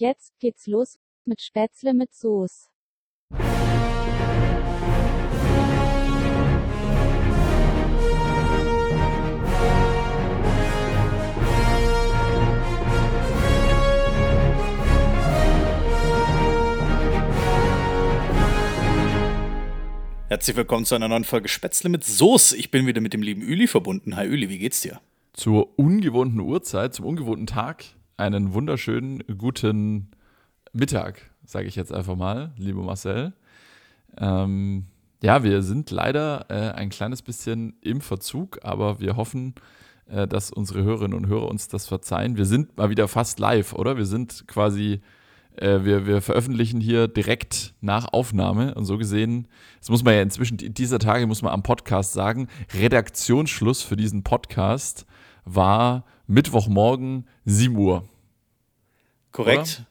Jetzt geht's los mit Spätzle mit Soße. Herzlich willkommen zu einer neuen Folge Spätzle mit Soße. Ich bin wieder mit dem lieben Üli verbunden. Hi Üli, wie geht's dir? Zur ungewohnten Uhrzeit, zum ungewohnten Tag, einen wunderschönen guten Mittag, sage ich jetzt einfach mal, liebe Marcel. Ähm, ja, wir sind leider äh, ein kleines bisschen im Verzug, aber wir hoffen, äh, dass unsere Hörerinnen und Hörer uns das verzeihen. Wir sind mal wieder fast live, oder? Wir sind quasi äh, wir, wir veröffentlichen hier direkt nach Aufnahme und so gesehen, das muss man ja inzwischen, dieser Tage muss man am Podcast sagen, Redaktionsschluss für diesen Podcast war Mittwochmorgen 7 Uhr. Korrekt. Oder?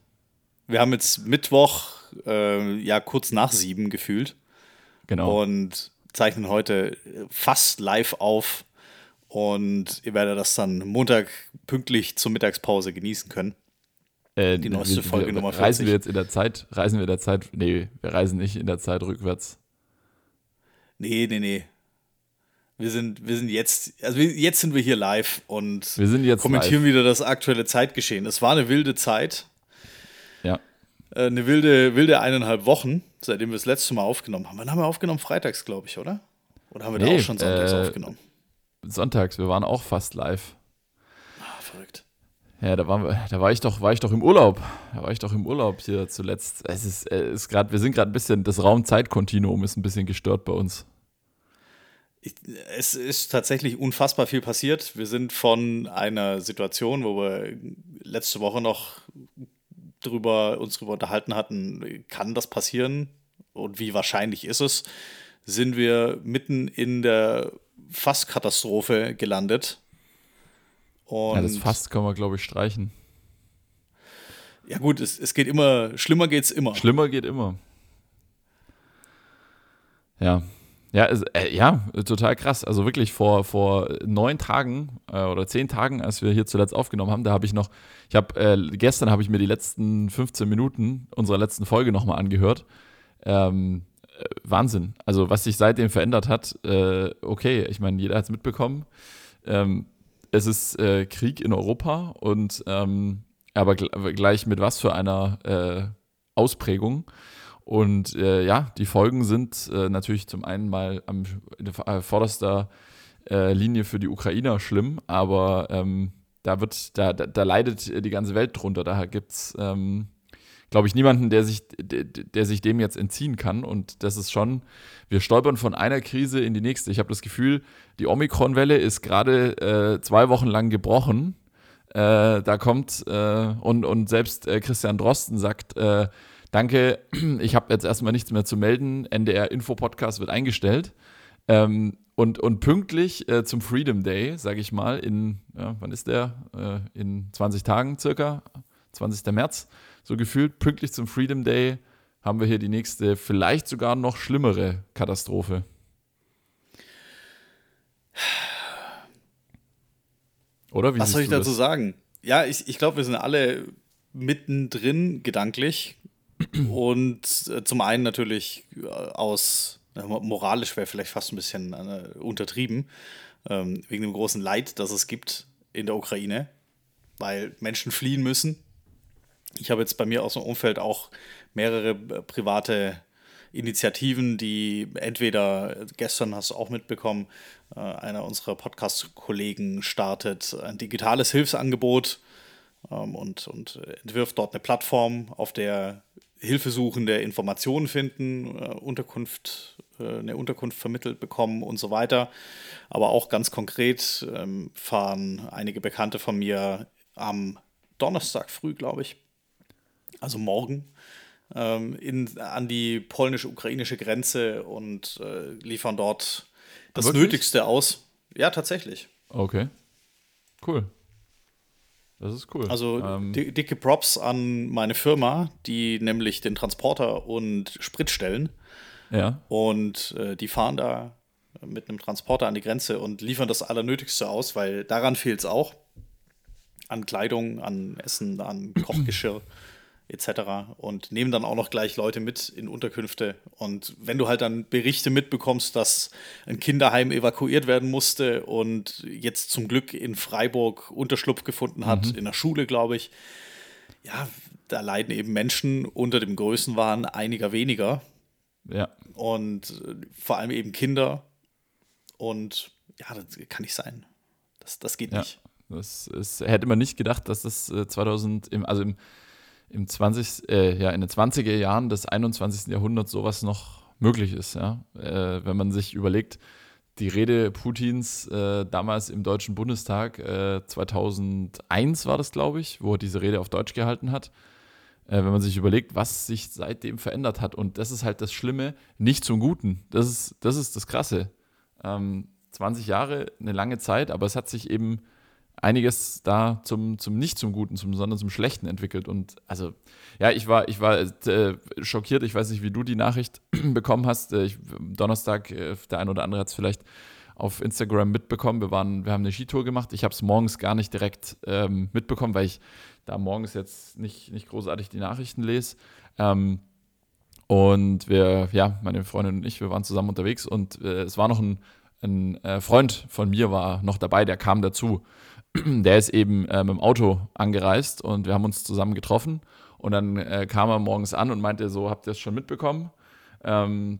Wir haben jetzt Mittwoch, äh, ja, kurz nach sieben gefühlt. Genau. Und zeichnen heute fast live auf. Und ihr werdet das dann Montag pünktlich zur Mittagspause genießen können. Äh, die neueste wir, Folge wir, Nummer 40. Reisen wir jetzt in der Zeit? Reisen wir in der Zeit? Nee, wir reisen nicht in der Zeit rückwärts. Nee, nee, nee. Wir sind, wir sind jetzt, also jetzt sind wir hier live und wir sind jetzt kommentieren live. wieder das aktuelle Zeitgeschehen. Es war eine wilde Zeit. Ja. Äh, eine wilde, wilde eineinhalb Wochen, seitdem wir das letzte Mal aufgenommen haben. Wann haben wir aufgenommen? Freitags, glaube ich, oder? Oder haben wir nee, da auch schon sonntags äh, aufgenommen? Sonntags, wir waren auch fast live. Ah, verrückt. Ja, da, waren wir, da war ich doch, war ich doch im Urlaub. Da war ich doch im Urlaub hier zuletzt. Es ist, es ist gerade, wir sind gerade ein bisschen, das Raumzeitkontinuum ist ein bisschen gestört bei uns. Es ist tatsächlich unfassbar viel passiert. Wir sind von einer Situation, wo wir letzte Woche noch drüber, uns darüber unterhalten hatten, kann das passieren und wie wahrscheinlich ist es, sind wir mitten in der Fasskatastrophe gelandet und ja, das fast können wir, glaube ich, streichen. Ja, gut, es, es geht immer, schlimmer geht es immer. Schlimmer geht immer. Ja. Ja, äh, ja, total krass. Also wirklich vor, vor neun Tagen äh, oder zehn Tagen, als wir hier zuletzt aufgenommen haben, da habe ich noch, ich habe, äh, gestern habe ich mir die letzten 15 Minuten unserer letzten Folge nochmal angehört. Ähm, äh, Wahnsinn. Also was sich seitdem verändert hat, äh, okay, ich meine, jeder hat es mitbekommen. Ähm, es ist äh, Krieg in Europa und ähm, aber gleich mit was für einer Ausprägung. Und äh, ja, die Folgen sind äh, natürlich zum einen mal am äh, vorderster äh, Linie für die Ukrainer schlimm, aber ähm, da wird, da, da, da, leidet die ganze Welt drunter. Da gibt es ähm, glaube ich, niemanden, der sich, der, der, sich dem jetzt entziehen kann. Und das ist schon, wir stolpern von einer Krise in die nächste. Ich habe das Gefühl, die Omikron-Welle ist gerade äh, zwei Wochen lang gebrochen. Äh, da kommt, äh, und, und selbst äh, Christian Drosten sagt, äh, danke, ich habe jetzt erstmal nichts mehr zu melden. NDR-Info-Podcast wird eingestellt. Ähm, und, und pünktlich äh, zum Freedom Day, sage ich mal, in, ja, wann ist der? in 20 Tagen circa, 20. März, so gefühlt pünktlich zum Freedom Day haben wir hier die nächste, vielleicht sogar noch schlimmere Katastrophe. Oder wie Was soll ich dazu das? sagen? Ja, ich, ich glaube, wir sind alle mittendrin gedanklich. Und äh, zum einen natürlich äh, aus, äh, moralisch wäre vielleicht fast ein bisschen äh, untertrieben, ähm, wegen dem großen Leid, das es gibt in der Ukraine, weil Menschen fliehen müssen. Ich habe jetzt bei mir aus dem Umfeld auch mehrere äh, private Initiativen, die entweder, gestern hast du auch mitbekommen, äh, einer unserer Podcast-Kollegen startet ein digitales Hilfsangebot ähm, und, und entwirft dort eine Plattform, auf der Hilfesuchende Informationen finden, äh, Unterkunft, eine Unterkunft vermittelt bekommen und so weiter. Aber auch ganz konkret ähm, fahren einige Bekannte von mir am Donnerstag früh, glaube ich, also morgen, ähm, in, an die polnisch-ukrainische Grenze und äh, liefern dort das Wirklich? Nötigste aus. Ja, tatsächlich. Okay. Cool. Das ist cool. Also ähm, dicke Props an meine Firma, die nämlich den Transporter und Sprit stellen. Ja. Und äh, die fahren da mit einem Transporter an die Grenze und liefern das Allernötigste aus, weil daran fehlt es auch. An Kleidung, an Essen, an Kochgeschirr etc. und nehmen dann auch noch gleich Leute mit in Unterkünfte. Und wenn du halt dann Berichte mitbekommst, dass ein Kinderheim evakuiert werden musste und jetzt zum Glück in Freiburg Unterschlupf gefunden hat, mhm. in der Schule, glaube ich, ja, da leiden eben Menschen unter dem Größenwahn einiger weniger. Ja. Und äh, vor allem eben Kinder. Und ja, das kann nicht sein. Das, das geht ja. nicht. Das ist, hätte man nicht gedacht, dass das 2000, äh, im, also im im 20, äh, ja, in den 20er Jahren des 21. Jahrhunderts sowas noch möglich ist. Ja? Äh, wenn man sich überlegt, die Rede Putins äh, damals im Deutschen Bundestag, 2001 äh, war das, glaube ich, wo er diese Rede auf Deutsch gehalten hat. Äh, wenn man sich überlegt, was sich seitdem verändert hat. Und das ist halt das Schlimme, nicht zum Guten. Das ist das, ist das Krasse. Ähm, 20 Jahre, eine lange Zeit, aber es hat sich eben einiges da zum, zum nicht zum Guten, zum, sondern zum Schlechten entwickelt. Und also, ja, ich war, ich war äh, schockiert. Ich weiß nicht, wie du die Nachricht bekommen hast. Äh, ich, Donnerstag, äh, der ein oder andere hat es vielleicht auf Instagram mitbekommen. Wir, waren, wir haben eine Skitour gemacht. Ich habe es morgens gar nicht direkt ähm, mitbekommen, weil ich da morgens jetzt nicht, nicht großartig die Nachrichten lese. Ähm, und wir, ja, meine Freundin und ich, wir waren zusammen unterwegs und äh, es war noch ein, ein äh, Freund von mir war noch dabei, der kam dazu. der ist eben äh, mit dem Auto angereist und wir haben uns zusammen getroffen. Und dann äh, kam er morgens an und meinte so, habt ihr es schon mitbekommen? Ähm,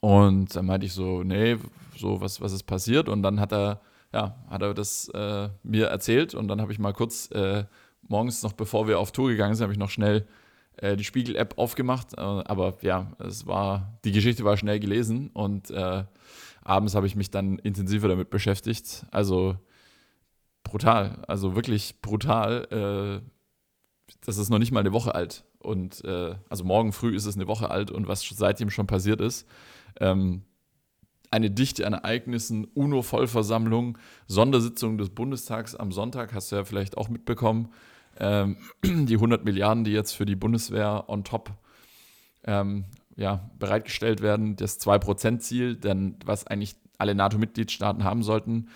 und dann meinte ich so, nee, so was, was ist passiert? Und dann hat er, ja, hat er das äh, mir erzählt und dann habe ich mal kurz äh, morgens noch, bevor wir auf Tour gegangen sind, habe ich noch schnell äh, die Spiegel-App aufgemacht. Äh, aber ja, es war, die Geschichte war schnell gelesen und abends habe ich mich dann intensiver damit beschäftigt. Also brutal, also wirklich brutal. Äh, das ist noch nicht mal eine Woche alt. Und äh, also morgen früh ist es eine Woche alt und was seitdem schon passiert ist. Ähm, eine Dichte an Ereignissen, UNO-Vollversammlung, Sondersitzung des Bundestags am Sonntag, hast du ja vielleicht auch mitbekommen. Ähm, die 100 Milliarden, die jetzt für die Bundeswehr on top ähm, ja, bereitgestellt werden, das 2%-Ziel, denn was eigentlich alle NATO-Mitgliedstaaten haben sollten,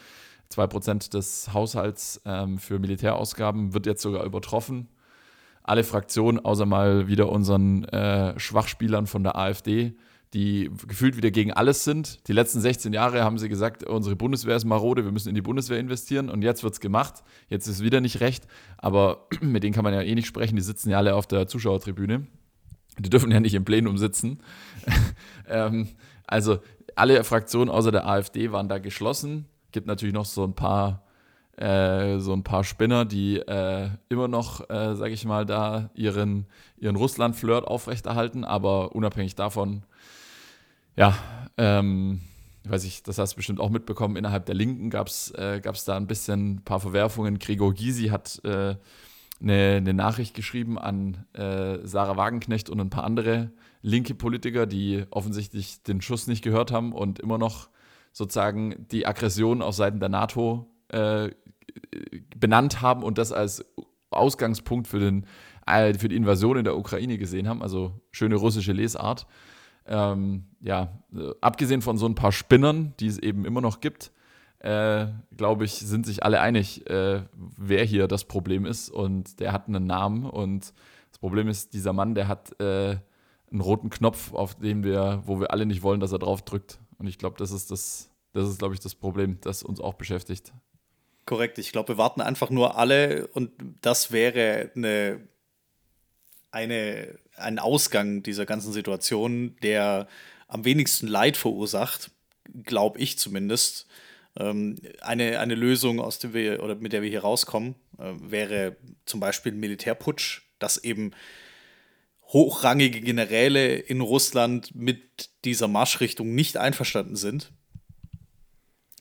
2% des Haushalts ähm, für Militärausgaben wird jetzt sogar übertroffen. Alle Fraktionen, außer mal wieder unseren äh, Schwachspielern von der AfD, die gefühlt wieder gegen alles sind. Die letzten 16 Jahre haben sie gesagt, unsere Bundeswehr ist marode, wir müssen in die Bundeswehr investieren und jetzt wird es gemacht. Jetzt ist wieder nicht recht, aber mit denen kann man ja eh nicht sprechen, die sitzen ja alle auf der Zuschauertribüne. Die dürfen ja nicht im Plenum sitzen. ähm, also alle Fraktionen außer der AfD waren da geschlossen gibt natürlich noch so ein paar, äh, so ein paar Spinner, die äh, immer noch, äh, sage ich mal, da ihren, ihren Russland-Flirt aufrechterhalten, aber unabhängig davon, ja, ähm, ich weiß nicht, das hast du bestimmt auch mitbekommen, innerhalb der Linken gab es äh, da ein bisschen ein paar Verwerfungen. Gregor Gysi hat äh, eine, eine, Nachricht geschrieben an äh, Sarah Wagenknecht und ein paar andere linke Politiker, die offensichtlich den Schuss nicht gehört haben und immer noch sozusagen die Aggression auf Seiten der NATO äh, benannt haben und das als Ausgangspunkt für, den, äh, für die Invasion in der Ukraine gesehen haben. Also schöne russische Lesart. Ähm, ja, äh, abgesehen von so ein paar Spinnern, die es eben immer noch gibt, äh, glaube ich, sind sich alle einig, äh, wer hier das Problem ist. Und der hat einen Namen. Und das Problem ist, dieser Mann, der hat äh, einen roten Knopf, auf dem wir, wo wir alle nicht wollen, dass er drauf drückt. Und ich glaube, das ist das, das ist, glaube ich, das Problem, das uns auch beschäftigt. Korrekt. Ich glaube, wir warten einfach nur alle und das wäre eine, eine, ein Ausgang dieser ganzen Situation, der am wenigsten Leid verursacht, glaube ich zumindest. Ähm, eine, eine Lösung, aus der wir oder mit der wir hier rauskommen, äh, wäre zum Beispiel ein Militärputsch, dass eben hochrangige Generäle in Russland mit dieser Marschrichtung nicht einverstanden sind.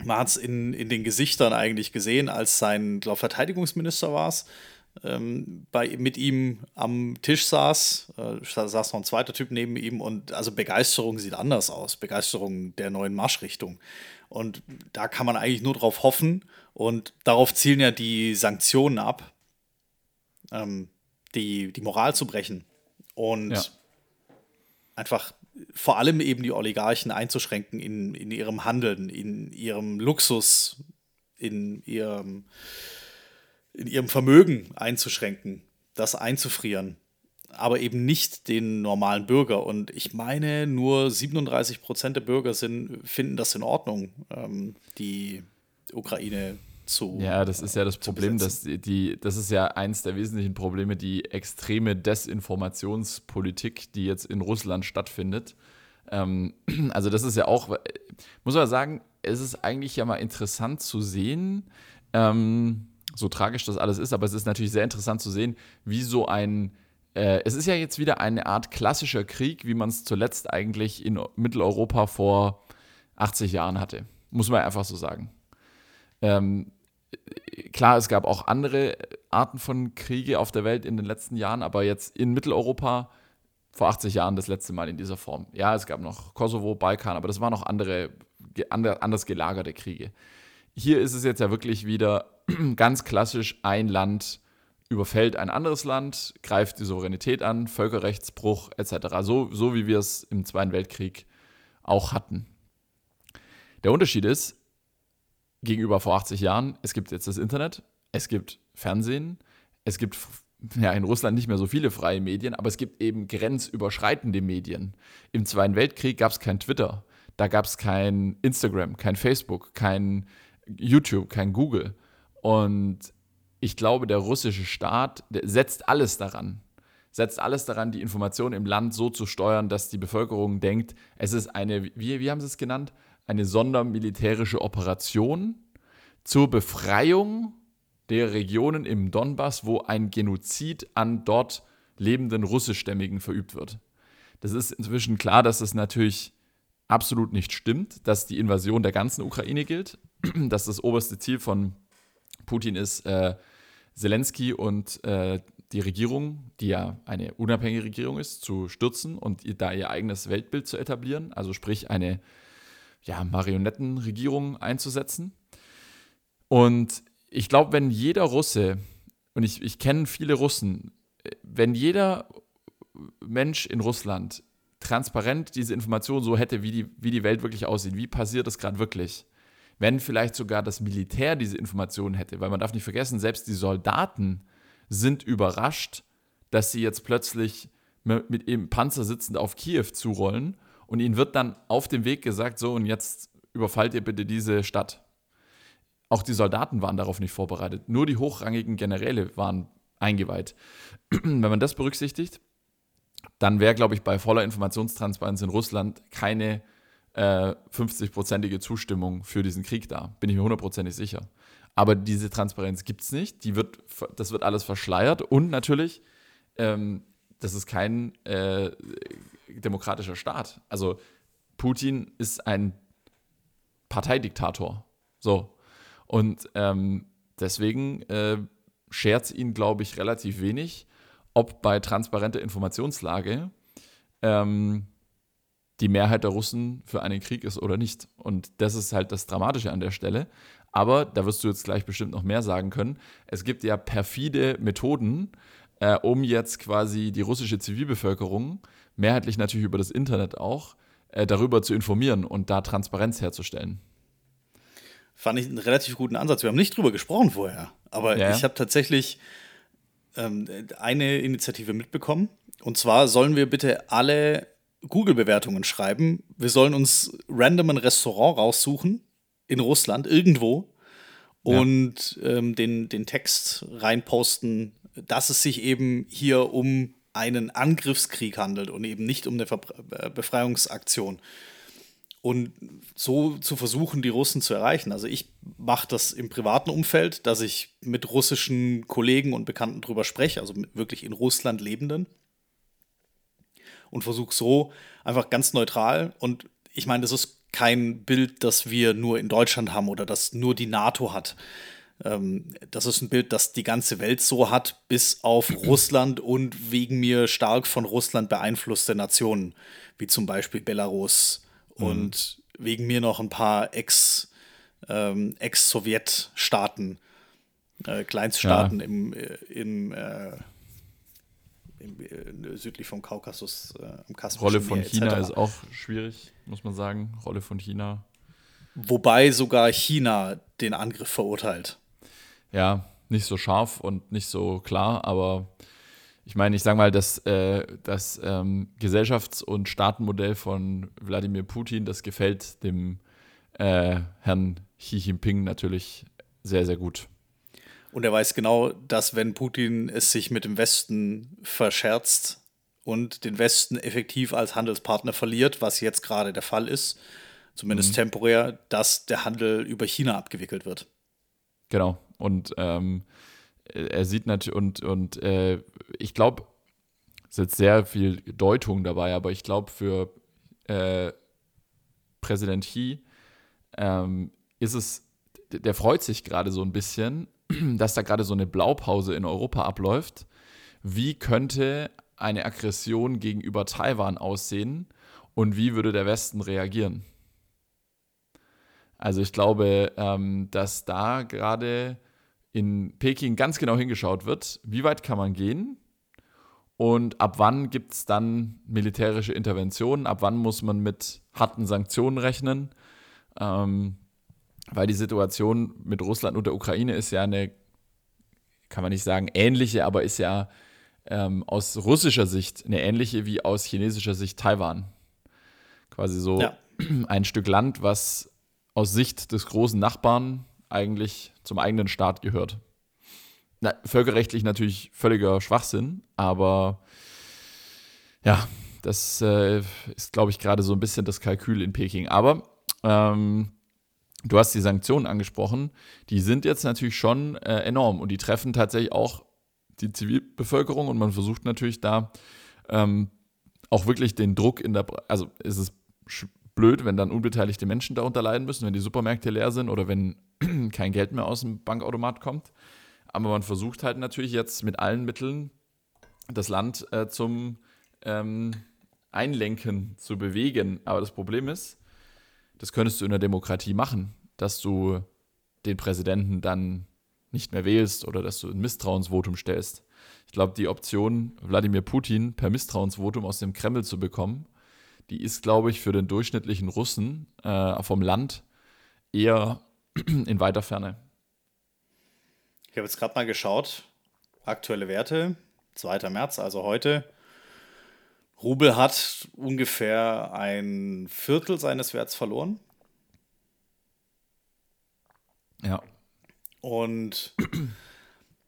Man hat es in, in den Gesichtern eigentlich gesehen, als sein, glaube Verteidigungsminister war es, ähm, mit ihm am Tisch saß, äh, saß noch ein zweiter Typ neben ihm und also Begeisterung sieht anders aus, Begeisterung der neuen Marschrichtung. Und da kann man eigentlich nur drauf hoffen und darauf zielen ja die Sanktionen ab, ähm, die, die Moral zu brechen und ja. einfach vor allem eben die Oligarchen einzuschränken in, in ihrem Handeln, in ihrem Luxus, in ihrem, in ihrem Vermögen einzuschränken, das einzufrieren. aber eben nicht den normalen Bürger. Und ich meine, nur 37 Prozent der Bürger sind, finden das in Ordnung, ähm, die Ukraine zu. Ja, das ist ja das Problem, dass die, die, das ist ja eins der wesentlichen Probleme, die extreme Desinformationspolitik, die jetzt in Russland stattfindet. Ähm, also, das ist ja auch, muss man sagen, es ist eigentlich ja mal interessant zu sehen, ähm, so tragisch das alles ist, aber es ist natürlich sehr interessant zu sehen, wie so ein äh, es ist ja jetzt wieder eine Art klassischer Krieg, wie man es zuletzt eigentlich in Mitteleuropa vor 80 Jahren hatte. Muss man einfach so sagen. Ähm, klar, es gab auch andere Arten von Kriege auf der Welt in den letzten Jahren, aber jetzt in Mitteleuropa vor 80 Jahren das letzte Mal in dieser Form. Ja, es gab noch Kosovo, Balkan, aber das waren noch andere, anders gelagerte Kriege. Hier ist es jetzt ja wirklich wieder ganz klassisch ein Land überfällt ein anderes Land, greift die Souveränität an, Völkerrechtsbruch etc. So, so wie wir es im Zweiten Weltkrieg auch hatten. Der Unterschied ist, gegenüber vor 80 Jahren, es gibt jetzt das Internet, es gibt Fernsehen, es gibt ja, in Russland nicht mehr so viele freie Medien, aber es gibt eben grenzüberschreitende Medien. Im Zweiten Weltkrieg gab es kein Twitter, da gab es kein Instagram, kein Facebook, kein YouTube, kein Google. Und ich glaube, der russische Staat setzt alles daran, setzt alles daran, die Informationen im Land so zu steuern, dass die Bevölkerung denkt, es ist eine, wie, wie haben sie es genannt, eine sondermilitärische Operation zur Befreiung der Regionen im Donbass, wo ein Genozid an dort lebenden Russischstämmigen verübt wird. Das ist inzwischen klar, dass es natürlich absolut nicht stimmt, dass die Invasion der ganzen Ukraine gilt, dass das oberste Ziel von Putin ist, äh, Zelensky und äh, die Regierung, die ja eine unabhängige Regierung ist, zu stürzen und da ihr eigenes Weltbild zu etablieren, also sprich eine ja, Marionettenregierung einzusetzen. Und ich glaube, wenn jeder Russe, und ich, ich kenne viele Russen, wenn jeder Mensch in Russland transparent diese Information so hätte, wie die, wie die Welt wirklich aussieht, wie passiert das gerade wirklich, wenn vielleicht sogar das Militär diese Informationen hätte, weil man darf nicht vergessen, selbst die Soldaten sind überrascht, dass sie jetzt plötzlich mit ihrem Panzer sitzend auf Kiew zurollen und ihnen wird dann auf dem Weg gesagt, so und jetzt überfallt ihr bitte diese Stadt. Auch die Soldaten waren darauf nicht vorbereitet, nur die hochrangigen Generäle waren eingeweiht. Wenn man das berücksichtigt, dann wäre, glaube ich, bei voller Informationstransparenz in Russland keine äh, 50-prozentige Zustimmung für diesen Krieg da. Bin ich mir hundertprozentig sicher. Aber diese Transparenz gibt es nicht. Die wird, das wird alles verschleiert. Und natürlich, ähm, das ist kein äh, demokratischer Staat. Also Putin ist ein Parteidiktator. So. Und ähm, deswegen äh, schert es ihn, glaube ich, relativ wenig, ob bei transparenter Informationslage ähm, die Mehrheit der Russen für einen Krieg ist oder nicht. Und das ist halt das Dramatische an der Stelle. Aber da wirst du jetzt gleich bestimmt noch mehr sagen können. Es gibt ja perfide Methoden, äh, um jetzt quasi die russische Zivilbevölkerung, mehrheitlich natürlich über das Internet auch, äh, darüber zu informieren und da Transparenz herzustellen. Fand ich einen relativ guten Ansatz. Wir haben nicht drüber gesprochen vorher, aber ja. ich habe tatsächlich ähm, eine Initiative mitbekommen. Und zwar sollen wir bitte alle Google-Bewertungen schreiben. Wir sollen uns random ein Restaurant raussuchen in Russland, irgendwo, und ja. ähm, den, den Text reinposten, dass es sich eben hier um einen Angriffskrieg handelt und eben nicht um eine Ver äh, Befreiungsaktion. Und so zu versuchen, die Russen zu erreichen. Also ich mache das im privaten Umfeld, dass ich mit russischen Kollegen und Bekannten drüber spreche, also wirklich in Russland Lebenden und versuche so einfach ganz neutral. Und ich meine, das ist kein Bild, das wir nur in Deutschland haben oder das nur die NATO hat. Ähm, das ist ein Bild, das die ganze Welt so hat, bis auf Russland und wegen mir stark von Russland beeinflusste Nationen, wie zum Beispiel Belarus mhm. und wegen mir noch ein paar Ex- ähm, Ex-Sowjet-Staaten, äh, Kleinststaaten ja. im, äh, im äh, äh, südlich vom Kaukasus äh, am Kaspischen Rolle von Meer, China ist auch schwierig, muss man sagen. Rolle von China. Wobei sogar China den Angriff verurteilt. Ja, nicht so scharf und nicht so klar, aber ich meine, ich sage mal, das, äh, das ähm, Gesellschafts- und Staatenmodell von Wladimir Putin, das gefällt dem äh, Herrn Xi Jinping natürlich sehr, sehr gut. Und er weiß genau, dass wenn Putin es sich mit dem Westen verscherzt und den Westen effektiv als Handelspartner verliert, was jetzt gerade der Fall ist, zumindest mhm. temporär, dass der Handel über China abgewickelt wird. Genau. Und ähm, er sieht natürlich, und, und äh, ich glaube, es ist jetzt sehr viel Deutung dabei, aber ich glaube, für äh, Präsident Xi ähm, ist es, der freut sich gerade so ein bisschen, dass da gerade so eine Blaupause in Europa abläuft. Wie könnte eine Aggression gegenüber Taiwan aussehen und wie würde der Westen reagieren? Also ich glaube, ähm, dass da gerade in Peking ganz genau hingeschaut wird, wie weit kann man gehen und ab wann gibt es dann militärische Interventionen, ab wann muss man mit harten Sanktionen rechnen. Ähm, weil die Situation mit Russland und der Ukraine ist ja eine, kann man nicht sagen ähnliche, aber ist ja ähm, aus russischer Sicht eine ähnliche wie aus chinesischer Sicht Taiwan. Quasi so ja. ein Stück Land, was aus Sicht des großen Nachbarn eigentlich zum eigenen Staat gehört. Na, völkerrechtlich natürlich völliger Schwachsinn, aber ja, das äh, ist, glaube ich, gerade so ein bisschen das Kalkül in Peking. Aber ähm, du hast die Sanktionen angesprochen, die sind jetzt natürlich schon äh, enorm und die treffen tatsächlich auch die Zivilbevölkerung und man versucht natürlich da ähm, auch wirklich den Druck in der, also ist es blöd, wenn dann unbeteiligte Menschen darunter leiden müssen, wenn die Supermärkte leer sind oder wenn kein Geld mehr aus dem Bankautomat kommt. Aber man versucht halt natürlich jetzt mit allen Mitteln das Land äh, zum ähm, Einlenken zu bewegen. Aber das Problem ist, das könntest du in der Demokratie machen, dass du den Präsidenten dann nicht mehr wählst oder dass du ein Misstrauensvotum stellst. Ich glaube, die Option, Wladimir Putin per Misstrauensvotum aus dem Kreml zu bekommen, die ist, glaube ich, für den durchschnittlichen Russen äh, vom Land eher in weiter Ferne. Ich habe jetzt gerade mal geschaut, aktuelle Werte, 2. März, also heute. Rubel hat ungefähr ein Viertel seines Werts verloren. Ja. Und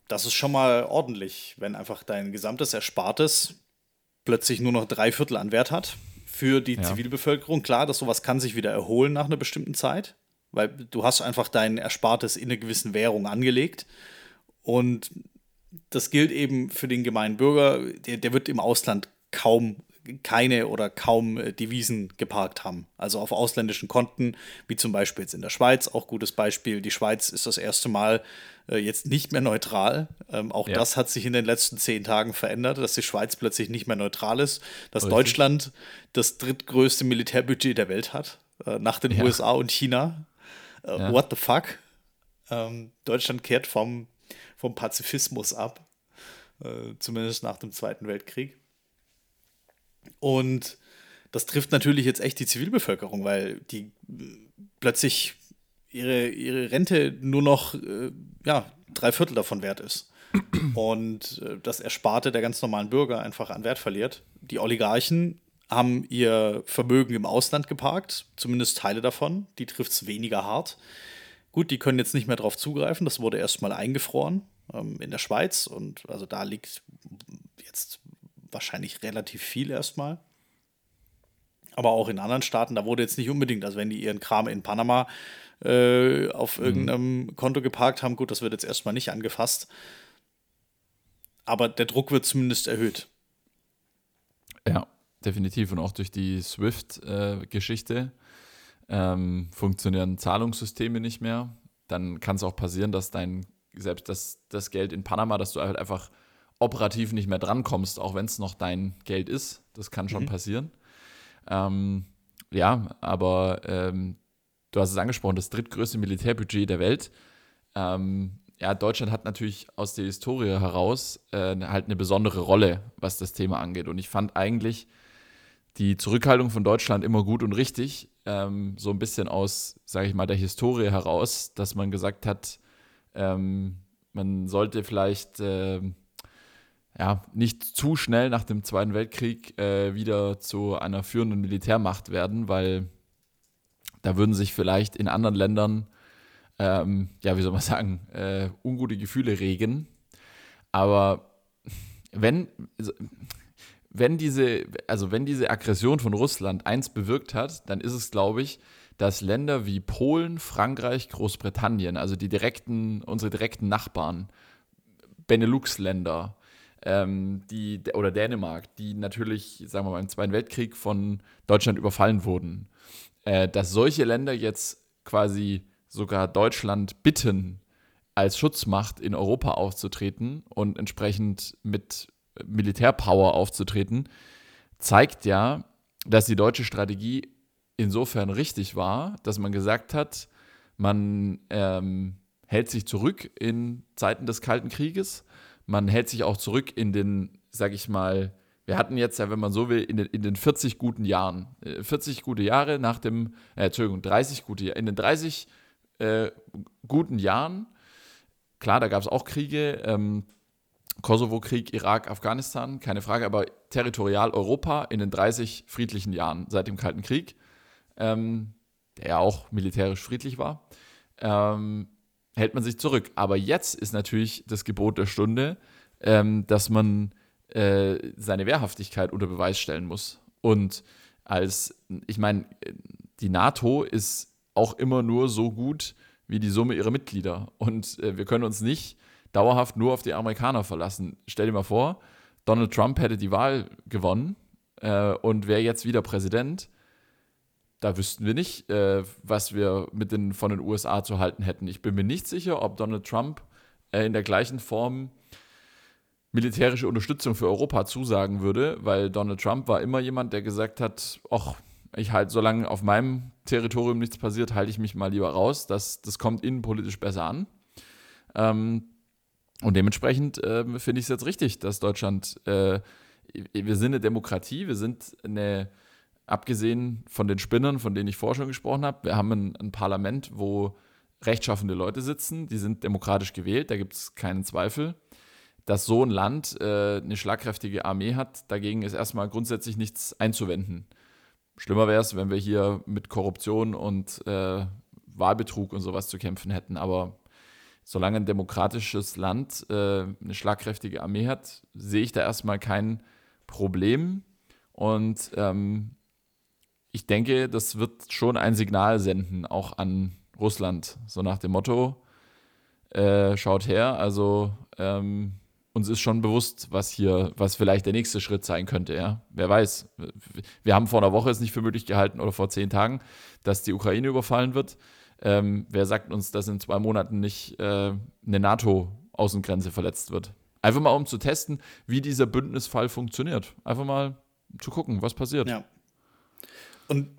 das ist schon mal ordentlich, wenn einfach dein gesamtes Erspartes plötzlich nur noch drei Viertel an Wert hat für die ja. Zivilbevölkerung. Klar, dass sowas kann sich wieder erholen nach einer bestimmten Zeit, weil du hast einfach dein Erspartes in einer gewissen Währung angelegt. Und das gilt eben für den gemeinen Bürger, der, der wird im Ausland kaum keine oder kaum äh, Devisen geparkt haben. Also auf ausländischen Konten, wie zum Beispiel jetzt in der Schweiz, auch gutes Beispiel. Die Schweiz ist das erste Mal äh, jetzt nicht mehr neutral. Ähm, auch ja. das hat sich in den letzten zehn Tagen verändert, dass die Schweiz plötzlich nicht mehr neutral ist, dass Richtig. Deutschland das drittgrößte Militärbudget der Welt hat, äh, nach den ja. USA und China. Äh, ja. What the fuck? Ähm, Deutschland kehrt vom, vom Pazifismus ab, äh, zumindest nach dem Zweiten Weltkrieg. Und das trifft natürlich jetzt echt die Zivilbevölkerung, weil die plötzlich ihre, ihre Rente nur noch äh, ja, drei Viertel davon wert ist. Und äh, das Ersparte der ganz normalen Bürger einfach an Wert verliert. Die Oligarchen haben ihr Vermögen im Ausland geparkt, zumindest Teile davon. Die trifft es weniger hart. Gut, die können jetzt nicht mehr darauf zugreifen. Das wurde erstmal eingefroren ähm, in der Schweiz. Und also da liegt jetzt wahrscheinlich relativ viel erstmal. Aber auch in anderen Staaten, da wurde jetzt nicht unbedingt, also wenn die ihren Kram in Panama äh, auf mhm. irgendeinem mhm. Konto geparkt haben, gut, das wird jetzt erstmal nicht angefasst. Aber der Druck wird zumindest erhöht. Ja, definitiv. Und auch durch die SWIFT-Geschichte äh, ähm, funktionieren Zahlungssysteme nicht mehr. Dann kann es auch passieren, dass dein, selbst das, das Geld in Panama, dass du halt einfach operativ nicht mehr drankommst, auch wenn es noch dein Geld ist. Das kann schon mhm. passieren. Ähm, ja, aber ähm, du hast es angesprochen, das drittgrößte Militärbudget der Welt. Ähm, ja, Deutschland hat natürlich aus der Historie heraus äh, halt eine besondere Rolle, was das Thema angeht. Und ich fand eigentlich die Zurückhaltung von Deutschland immer gut und richtig, ähm, so ein bisschen aus, sage ich mal, der Historie heraus, dass man gesagt hat, ähm, man sollte vielleicht äh, ja, nicht zu schnell nach dem Zweiten Weltkrieg äh, wieder zu einer führenden Militärmacht werden, weil da würden sich vielleicht in anderen Ländern, ähm, ja, wie soll man sagen, äh, ungute Gefühle regen. Aber wenn, also, wenn diese, also wenn diese Aggression von Russland eins bewirkt hat, dann ist es, glaube ich, dass Länder wie Polen, Frankreich, Großbritannien, also die direkten, unsere direkten Nachbarn, Benelux-Länder, ähm, die, oder Dänemark, die natürlich, sagen wir mal, im Zweiten Weltkrieg von Deutschland überfallen wurden, äh, dass solche Länder jetzt quasi sogar Deutschland bitten, als Schutzmacht in Europa aufzutreten und entsprechend mit Militärpower aufzutreten, zeigt ja, dass die deutsche Strategie insofern richtig war, dass man gesagt hat, man ähm, hält sich zurück in Zeiten des Kalten Krieges, man hält sich auch zurück in den, sag ich mal, wir hatten jetzt ja, wenn man so will, in den, in den 40 guten Jahren, 40 äh, gute Jahre nach dem, äh, Entschuldigung, 30 gute Jahre, in den 30 äh, guten Jahren, klar, da gab es auch Kriege, ähm, Kosovo-Krieg, Irak, Afghanistan, keine Frage, aber territorial Europa in den 30 friedlichen Jahren seit dem Kalten Krieg, ähm, der ja auch militärisch friedlich war, ähm, hält man sich zurück. Aber jetzt ist natürlich das Gebot der Stunde, ähm, dass man äh, seine Wehrhaftigkeit unter Beweis stellen muss. Und als, ich meine, die NATO ist auch immer nur so gut wie die Summe ihrer Mitglieder. Und äh, wir können uns nicht dauerhaft nur auf die Amerikaner verlassen. Stell dir mal vor, Donald Trump hätte die Wahl gewonnen äh, und wäre jetzt wieder Präsident. Da wüssten wir nicht, äh, was wir mit den, von den USA zu halten hätten. Ich bin mir nicht sicher, ob Donald Trump äh, in der gleichen Form militärische Unterstützung für Europa zusagen würde, weil Donald Trump war immer jemand, der gesagt hat, ach, ich halte, solange auf meinem Territorium nichts passiert, halte ich mich mal lieber raus. Das, das kommt innenpolitisch besser an. Ähm, und dementsprechend äh, finde ich es jetzt richtig, dass Deutschland, äh, wir sind eine Demokratie, wir sind eine, abgesehen von den Spinnern, von denen ich vorher schon gesprochen habe, wir haben ein, ein Parlament, wo rechtschaffende Leute sitzen, die sind demokratisch gewählt, da gibt es keinen Zweifel. Dass so ein Land äh, eine schlagkräftige Armee hat, dagegen ist erstmal grundsätzlich nichts einzuwenden. Schlimmer wäre es, wenn wir hier mit Korruption und äh, Wahlbetrug und sowas zu kämpfen hätten, aber solange ein demokratisches Land äh, eine schlagkräftige Armee hat, sehe ich da erstmal kein Problem. Und ähm, ich denke, das wird schon ein Signal senden, auch an Russland, so nach dem Motto, äh, schaut her, also ähm, uns ist schon bewusst, was hier, was vielleicht der nächste Schritt sein könnte, ja. Wer weiß. Wir haben vor einer Woche es nicht für möglich gehalten oder vor zehn Tagen, dass die Ukraine überfallen wird. Ähm, wer sagt uns, dass in zwei Monaten nicht äh, eine NATO-Außengrenze verletzt wird? Einfach mal, um zu testen, wie dieser Bündnisfall funktioniert. Einfach mal zu gucken, was passiert. Ja. Und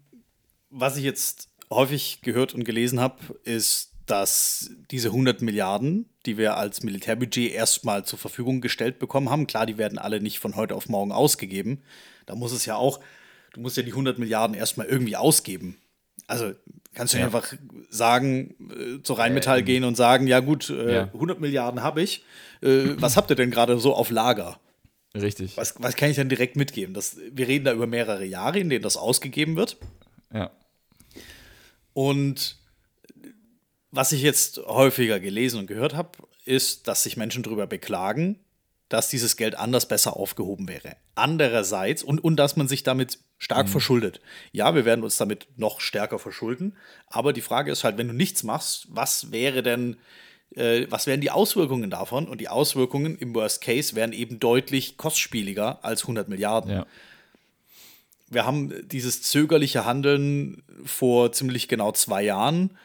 was ich jetzt häufig gehört und gelesen habe, ist, dass diese 100 Milliarden, die wir als Militärbudget erstmal zur Verfügung gestellt bekommen haben, klar, die werden alle nicht von heute auf morgen ausgegeben. Da muss es ja auch, du musst ja die 100 Milliarden erstmal irgendwie ausgeben. Also kannst du ja. einfach sagen, äh, zu Rheinmetall äh, gehen und sagen, ja gut, äh, ja. 100 Milliarden habe ich. Äh, was habt ihr denn gerade so auf Lager? Richtig. Was, was kann ich denn direkt mitgeben? Das, wir reden da über mehrere Jahre, in denen das ausgegeben wird. Ja. Und was ich jetzt häufiger gelesen und gehört habe, ist, dass sich Menschen darüber beklagen, dass dieses Geld anders besser aufgehoben wäre. Andererseits, und, und dass man sich damit stark mhm. verschuldet. Ja, wir werden uns damit noch stärker verschulden, aber die Frage ist halt, wenn du nichts machst, was wäre denn, äh, was wären die Auswirkungen davon? Und die Auswirkungen im Worst Case wären eben deutlich kostspieliger als 100 Milliarden. Ja. Wir haben dieses zögerliche Handeln vor ziemlich genau zwei Jahren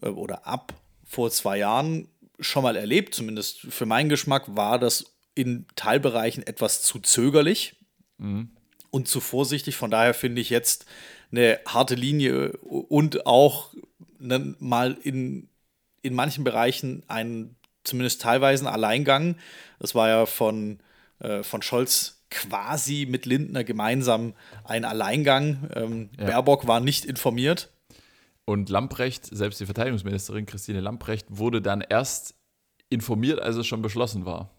äh, oder ab vor zwei Jahren schon mal erlebt, zumindest für meinen Geschmack war das in Teilbereichen etwas zu zögerlich mhm. und zu vorsichtig. Von daher finde ich jetzt eine harte Linie und auch ne, mal in, in manchen Bereichen einen zumindest teilweise einen Alleingang. Das war ja von, äh, von Scholz quasi mit Lindner gemeinsam ein Alleingang. Ähm, ja. Baerbock war nicht informiert. Und Lamprecht, selbst die Verteidigungsministerin Christine Lamprecht, wurde dann erst informiert, als es schon beschlossen war.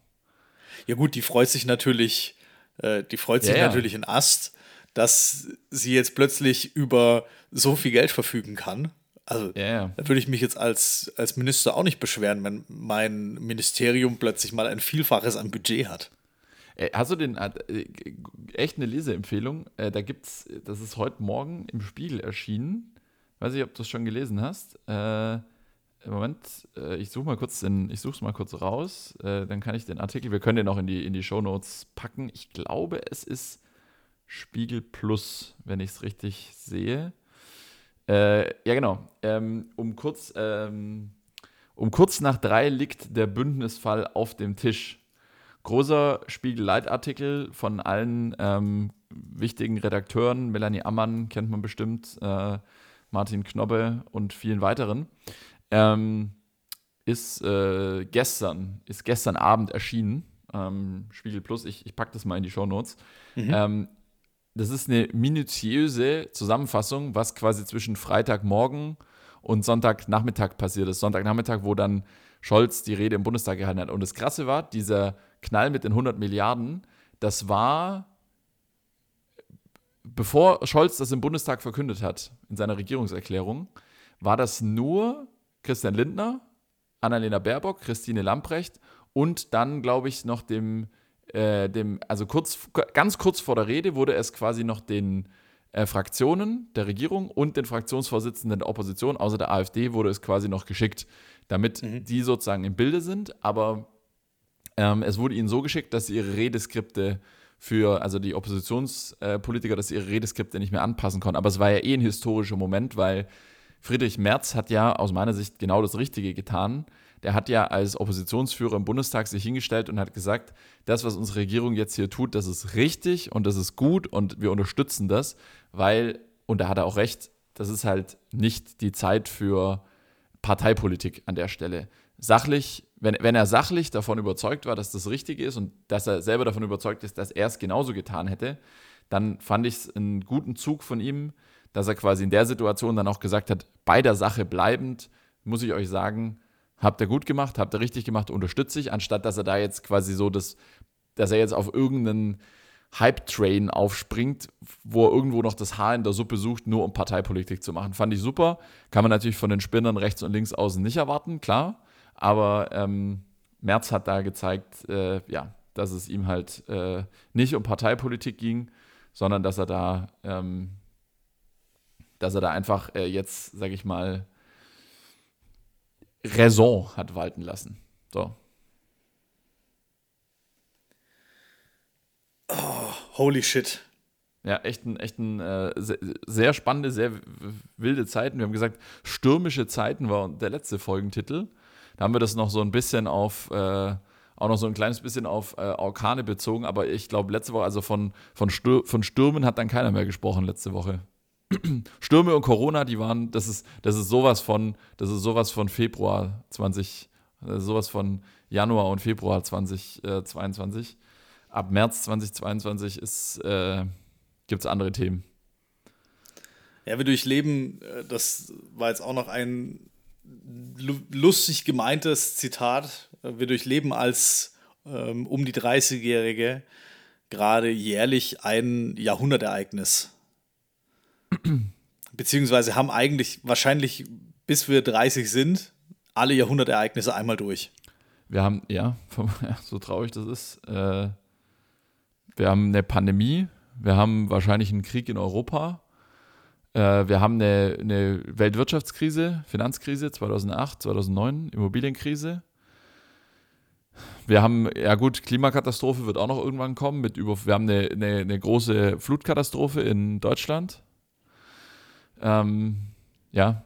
Ja gut, die freut sich natürlich, äh, die freut sich ja, natürlich in Ast, dass sie jetzt plötzlich über so viel Geld verfügen kann. Also ja, ja. da würde ich mich jetzt als, als Minister auch nicht beschweren, wenn mein Ministerium plötzlich mal ein Vielfaches an Budget hat. Äh, hast du den, äh, echt eine Leseempfehlung? Äh, da gibt's, das ist heute Morgen im Spiegel erschienen. Weiß nicht, ob du es schon gelesen hast. Äh, Moment, ich suche mal kurz den, ich suche es mal kurz raus. Dann kann ich den Artikel, wir können den auch in die, in die Shownotes packen. Ich glaube, es ist Spiegel Plus, wenn ich es richtig sehe. Äh, ja, genau. Ähm, um, kurz, ähm, um kurz nach drei liegt der Bündnisfall auf dem Tisch. Großer Spiegel-Leitartikel von allen ähm, wichtigen Redakteuren. Melanie Ammann kennt man bestimmt, äh, Martin Knobbe und vielen weiteren. Ähm, ist äh, gestern, ist gestern Abend erschienen. Ähm, Spiegel Plus, ich, ich packe das mal in die Show Notes. Mhm. Das ist eine minutiöse Zusammenfassung, was quasi zwischen Freitagmorgen und Sonntagnachmittag passiert ist. Sonntagnachmittag, wo dann Scholz die Rede im Bundestag gehalten hat. Und das Krasse war, dieser Knall mit den 100 Milliarden, das war, bevor Scholz das im Bundestag verkündet hat, in seiner Regierungserklärung, war das nur Christian Lindner, Annalena Baerbock, Christine Lamprecht und dann, glaube ich, noch dem äh, dem, also kurz, ganz kurz vor der Rede wurde es quasi noch den äh, Fraktionen der Regierung und den Fraktionsvorsitzenden der Opposition, außer der AfD, wurde es quasi noch geschickt, damit mhm. die sozusagen im Bilde sind. Aber ähm, es wurde ihnen so geschickt, dass sie ihre Redeskripte für, also die Oppositionspolitiker, dass sie ihre Redeskripte nicht mehr anpassen konnten. Aber es war ja eh ein historischer Moment, weil Friedrich Merz hat ja aus meiner Sicht genau das Richtige getan der hat ja als Oppositionsführer im Bundestag sich hingestellt und hat gesagt, das, was unsere Regierung jetzt hier tut, das ist richtig und das ist gut und wir unterstützen das, weil, und da hat er auch recht, das ist halt nicht die Zeit für Parteipolitik an der Stelle. Sachlich, wenn, wenn er sachlich davon überzeugt war, dass das richtig ist und dass er selber davon überzeugt ist, dass er es genauso getan hätte, dann fand ich es einen guten Zug von ihm, dass er quasi in der Situation dann auch gesagt hat, bei der Sache bleibend, muss ich euch sagen, habt ihr gut gemacht, habt ihr richtig gemacht, unterstütze ich, anstatt dass er da jetzt quasi so das, dass er jetzt auf irgendeinen Hype-Train aufspringt, wo er irgendwo noch das Haar in der Suppe sucht, nur um Parteipolitik zu machen. Fand ich super. Kann man natürlich von den Spinnern rechts und links außen nicht erwarten, klar. Aber ähm, Merz hat da gezeigt, äh, ja, dass es ihm halt äh, nicht um Parteipolitik ging, sondern dass er da, ähm, dass er da einfach äh, jetzt, sag ich mal, Raison hat walten lassen. So. Oh, holy shit. Ja, echt ein, echt ein äh, sehr, sehr, spannende, sehr wilde Zeiten. Wir haben gesagt, stürmische Zeiten war der letzte Folgentitel. Da haben wir das noch so ein bisschen auf, äh, auch noch so ein kleines bisschen auf äh, Orkane bezogen, aber ich glaube, letzte Woche, also von, von, Stür von Stürmen hat dann keiner mehr gesprochen letzte Woche. Stürme und Corona, die waren, das ist, das ist sowas von, das ist sowas von Februar 20, sowas von Januar und Februar 2022. Ab März 2022 äh, gibt es andere Themen. Ja, wir durchleben, äh, das war jetzt auch noch ein lustig gemeintes Zitat. Wir durchleben als ähm, um die 30-Jährige gerade jährlich ein Jahrhundertereignis. Beziehungsweise haben eigentlich wahrscheinlich, bis wir 30 sind, alle Jahrhundertereignisse einmal durch. Wir haben, ja, so traurig das ist, äh, wir haben eine Pandemie, wir haben wahrscheinlich einen Krieg in Europa, äh, wir haben eine, eine Weltwirtschaftskrise, Finanzkrise 2008, 2009, Immobilienkrise. Wir haben, ja gut, Klimakatastrophe wird auch noch irgendwann kommen. Mit über, wir haben eine, eine, eine große Flutkatastrophe in Deutschland. Ähm, ja,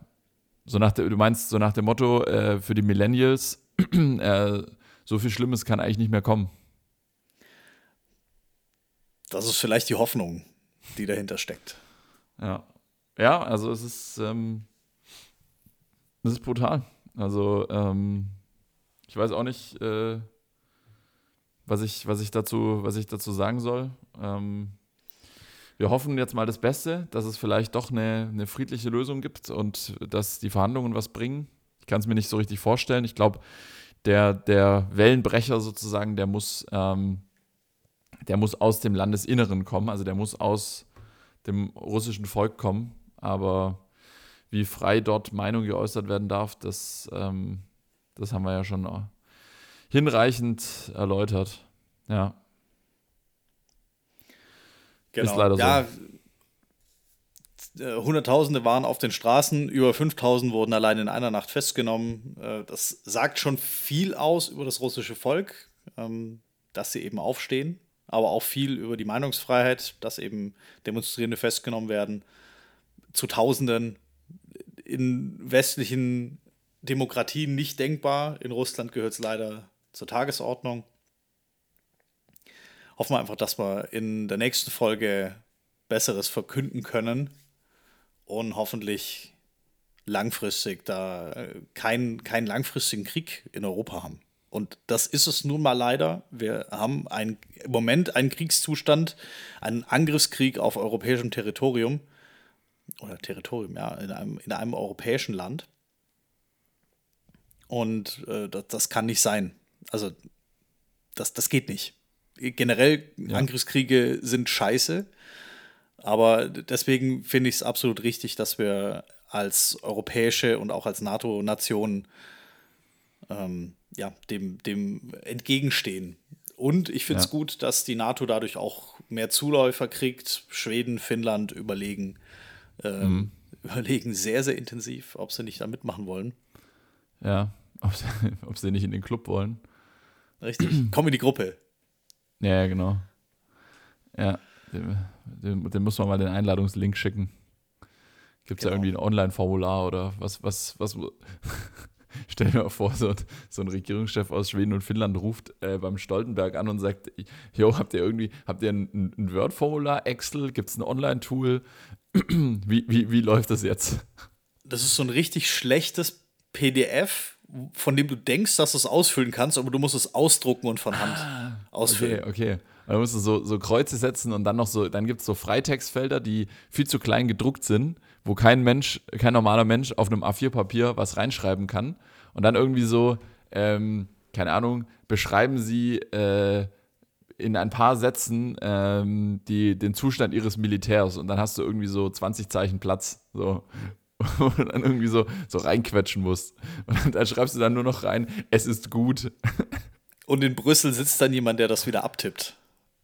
so nach der, du meinst so nach dem Motto äh, für die Millennials, äh, so viel Schlimmes kann eigentlich nicht mehr kommen. Das ist vielleicht die Hoffnung, die dahinter steckt. Ja, ja also es ist, ähm, es ist brutal. Also ähm, ich weiß auch nicht, äh, was, ich, was, ich dazu, was ich dazu sagen soll. Ähm, wir hoffen jetzt mal das Beste, dass es vielleicht doch eine, eine friedliche Lösung gibt und dass die Verhandlungen was bringen. Ich kann es mir nicht so richtig vorstellen. Ich glaube, der, der Wellenbrecher sozusagen, der muss, ähm, der muss aus dem Landesinneren kommen, also der muss aus dem russischen Volk kommen. Aber wie frei dort Meinung geäußert werden darf, das, ähm, das haben wir ja schon hinreichend erläutert. Ja. Genau. Ist leider ja, so. Äh, Hunderttausende waren auf den Straßen, über 5000 wurden allein in einer Nacht festgenommen. Äh, das sagt schon viel aus über das russische Volk, ähm, dass sie eben aufstehen, aber auch viel über die Meinungsfreiheit, dass eben Demonstrierende festgenommen werden. Zu Tausenden in westlichen Demokratien nicht denkbar. In Russland gehört es leider zur Tagesordnung. Hoffen wir einfach, dass wir in der nächsten Folge Besseres verkünden können und hoffentlich langfristig da äh, keinen kein langfristigen Krieg in Europa haben. Und das ist es nun mal leider. Wir haben ein, im Moment einen Kriegszustand, einen Angriffskrieg auf europäischem Territorium. Oder Territorium, ja, in einem, in einem europäischen Land. Und äh, das, das kann nicht sein. Also, das, das geht nicht. Generell, ja. Angriffskriege sind scheiße. Aber deswegen finde ich es absolut richtig, dass wir als europäische und auch als NATO-Nation ähm, ja, dem, dem entgegenstehen. Und ich finde es ja. gut, dass die NATO dadurch auch mehr Zuläufer kriegt. Schweden, Finnland überlegen, ähm, mhm. überlegen sehr, sehr intensiv, ob sie nicht da mitmachen wollen. Ja, ob sie, ob sie nicht in den Club wollen. Richtig. Komm in die Gruppe. Ja, genau. Ja, dem, dem, dem, muss man mal den Einladungslink schicken. Gibt es genau. da irgendwie ein Online-Formular oder was, was, was. Stell dir mal vor, so, so, ein Regierungschef aus Schweden und Finnland ruft äh, beim Stoltenberg an und sagt: Jo, habt ihr irgendwie, habt ihr ein, ein Word-Formular, Excel, gibt es ein Online-Tool? wie, wie, wie läuft das jetzt? Das ist so ein richtig schlechtes PDF, von dem du denkst, dass du es ausfüllen kannst, aber du musst es ausdrucken und von Hand ah, ausfüllen. Okay, okay. Dann musst du so, so Kreuze setzen und dann noch so, dann gibt es so Freitextfelder, die viel zu klein gedruckt sind, wo kein Mensch, kein normaler Mensch auf einem A4-Papier was reinschreiben kann. Und dann irgendwie so, ähm, keine Ahnung, beschreiben sie äh, in ein paar Sätzen ähm, die, den Zustand ihres Militärs und dann hast du irgendwie so 20 Zeichen Platz. So. wo du dann irgendwie so, so reinquetschen musst. Und dann schreibst du dann nur noch rein, es ist gut. Und in Brüssel sitzt dann jemand, der das wieder abtippt.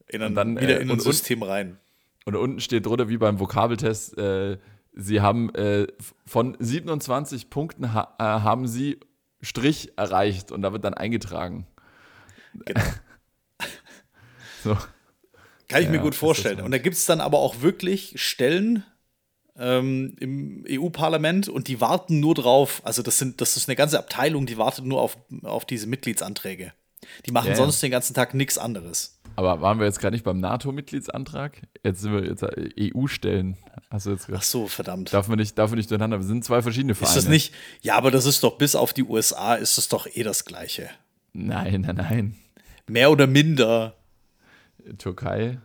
In ein, dann, wieder äh, in ein System und, rein. Und unten steht drunter, wie beim Vokabeltest, äh, sie haben äh, von 27 Punkten ha äh, haben sie Strich erreicht und da wird dann eingetragen. Genau. so. Kann ich ja, mir gut vorstellen. Und da gibt es dann aber auch wirklich Stellen, ähm, im EU-Parlament und die warten nur drauf, also das sind, das ist eine ganze Abteilung, die wartet nur auf, auf diese Mitgliedsanträge. Die machen ja, sonst den ganzen Tag nichts anderes. Aber waren wir jetzt gerade nicht beim NATO-Mitgliedsantrag? Jetzt sind wir jetzt EU-Stellen. Also jetzt Ach so, verdammt. Darf man nicht, darf man nicht durcheinander. Wir sind zwei verschiedene Vereine. Ist das nicht? Ja, aber das ist doch bis auf die USA ist es doch eh das Gleiche. Nein, nein, nein. Mehr oder minder. Türkei.